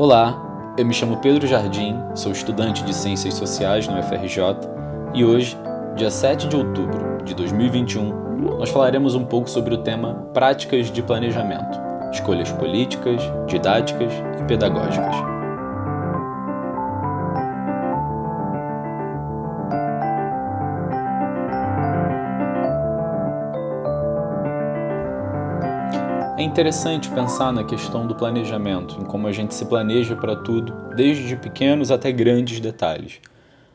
Olá, eu me chamo Pedro Jardim, sou estudante de Ciências Sociais no FRJ e hoje, dia 7 de outubro de 2021, nós falaremos um pouco sobre o tema Práticas de Planejamento, escolhas políticas, didáticas e pedagógicas. É interessante pensar na questão do planejamento, em como a gente se planeja para tudo, desde pequenos até grandes detalhes.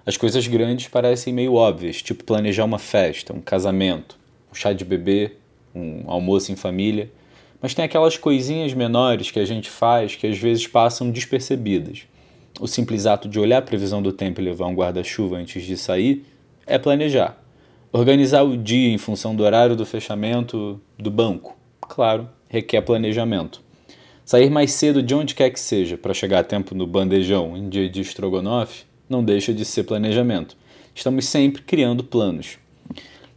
As coisas grandes parecem meio óbvias, tipo planejar uma festa, um casamento, um chá de bebê, um almoço em família, mas tem aquelas coisinhas menores que a gente faz que às vezes passam despercebidas. O simples ato de olhar a previsão do tempo e levar um guarda-chuva antes de sair é planejar. Organizar o dia em função do horário do fechamento do banco, claro, requer planejamento. Sair mais cedo de onde quer que seja para chegar a tempo no bandejão em dia de estrogonofe não deixa de ser planejamento. Estamos sempre criando planos.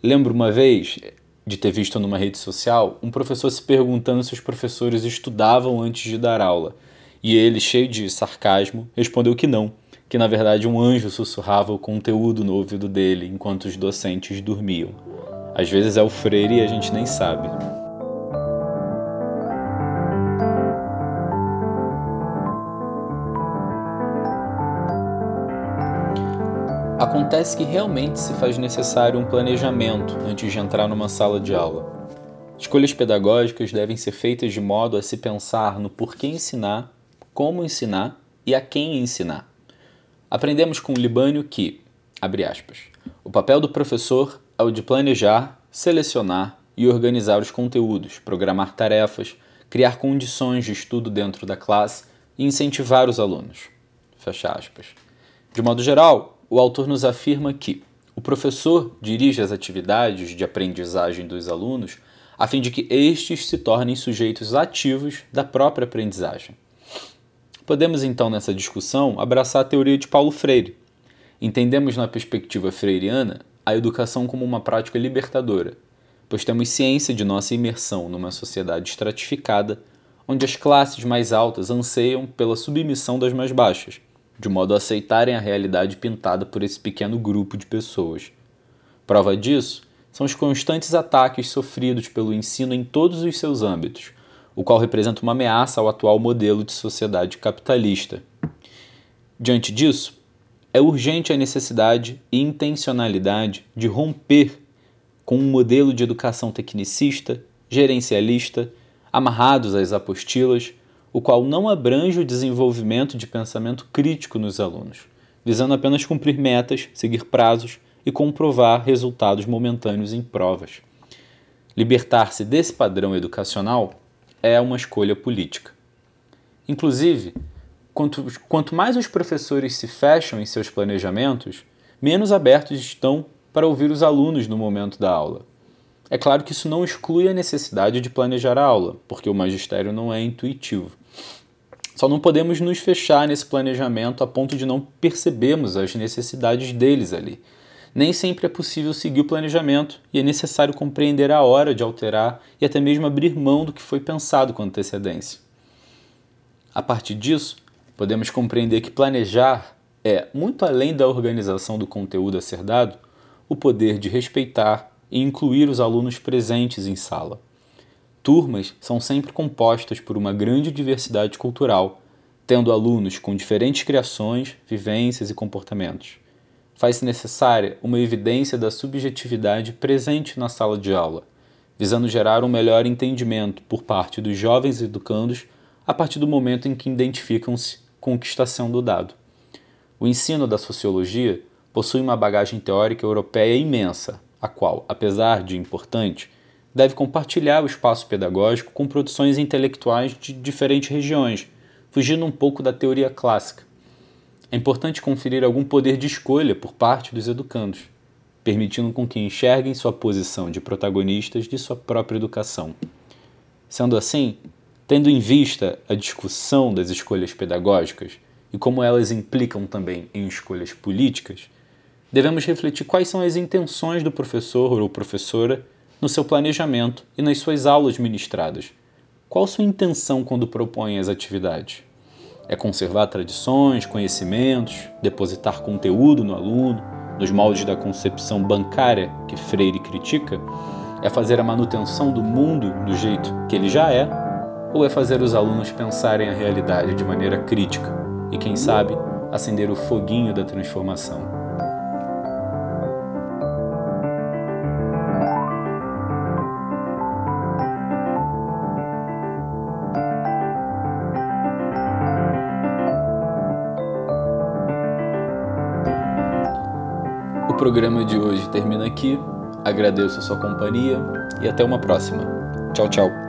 Lembro uma vez de ter visto numa rede social um professor se perguntando se os professores estudavam antes de dar aula. E ele, cheio de sarcasmo, respondeu que não, que na verdade um anjo sussurrava o conteúdo no ouvido dele enquanto os docentes dormiam. Às vezes é o freire e a gente nem sabe. Acontece que realmente se faz necessário um planejamento antes de entrar numa sala de aula. Escolhas pedagógicas devem ser feitas de modo a se pensar no porquê ensinar, como ensinar e a quem ensinar. Aprendemos com Libânio que, abre aspas, o papel do professor é o de planejar, selecionar e organizar os conteúdos, programar tarefas, criar condições de estudo dentro da classe e incentivar os alunos. Fecha aspas. De modo geral, o autor nos afirma que o professor dirige as atividades de aprendizagem dos alunos a fim de que estes se tornem sujeitos ativos da própria aprendizagem. Podemos então, nessa discussão, abraçar a teoria de Paulo Freire. Entendemos na perspectiva freiriana a educação como uma prática libertadora, pois temos ciência de nossa imersão numa sociedade estratificada, onde as classes mais altas anseiam pela submissão das mais baixas, de modo a aceitarem a realidade pintada por esse pequeno grupo de pessoas. Prova disso são os constantes ataques sofridos pelo ensino em todos os seus âmbitos, o qual representa uma ameaça ao atual modelo de sociedade capitalista. Diante disso, é urgente a necessidade e intencionalidade de romper com um modelo de educação tecnicista, gerencialista, amarrados às apostilas, o qual não abrange o desenvolvimento de pensamento crítico nos alunos, visando apenas cumprir metas, seguir prazos e comprovar resultados momentâneos em provas. Libertar-se desse padrão educacional é uma escolha política. Inclusive, quanto, quanto mais os professores se fecham em seus planejamentos, menos abertos estão para ouvir os alunos no momento da aula. É claro que isso não exclui a necessidade de planejar a aula, porque o magistério não é intuitivo. Só não podemos nos fechar nesse planejamento a ponto de não percebermos as necessidades deles ali. Nem sempre é possível seguir o planejamento e é necessário compreender a hora de alterar e até mesmo abrir mão do que foi pensado com antecedência. A partir disso, podemos compreender que planejar é, muito além da organização do conteúdo a ser dado, o poder de respeitar e incluir os alunos presentes em sala. Turmas são sempre compostas por uma grande diversidade cultural, tendo alunos com diferentes criações, vivências e comportamentos. Faz-se necessária uma evidência da subjetividade presente na sala de aula, visando gerar um melhor entendimento por parte dos jovens educandos a partir do momento em que identificam-se com o que está sendo dado. O ensino da sociologia possui uma bagagem teórica europeia imensa, a qual, apesar de importante, deve compartilhar o espaço pedagógico com produções intelectuais de diferentes regiões, fugindo um pouco da teoria clássica. É importante conferir algum poder de escolha por parte dos educandos, permitindo com que enxerguem sua posição de protagonistas de sua própria educação. Sendo assim, tendo em vista a discussão das escolhas pedagógicas e como elas implicam também em escolhas políticas, devemos refletir quais são as intenções do professor ou professora no seu planejamento e nas suas aulas ministradas. Qual sua intenção quando propõe as atividades? É conservar tradições, conhecimentos, depositar conteúdo no aluno, nos moldes da concepção bancária que Freire critica? É fazer a manutenção do mundo do jeito que ele já é? Ou é fazer os alunos pensarem a realidade de maneira crítica e, quem sabe, acender o foguinho da transformação? Programa de hoje termina aqui. Agradeço a sua companhia e até uma próxima. Tchau, tchau.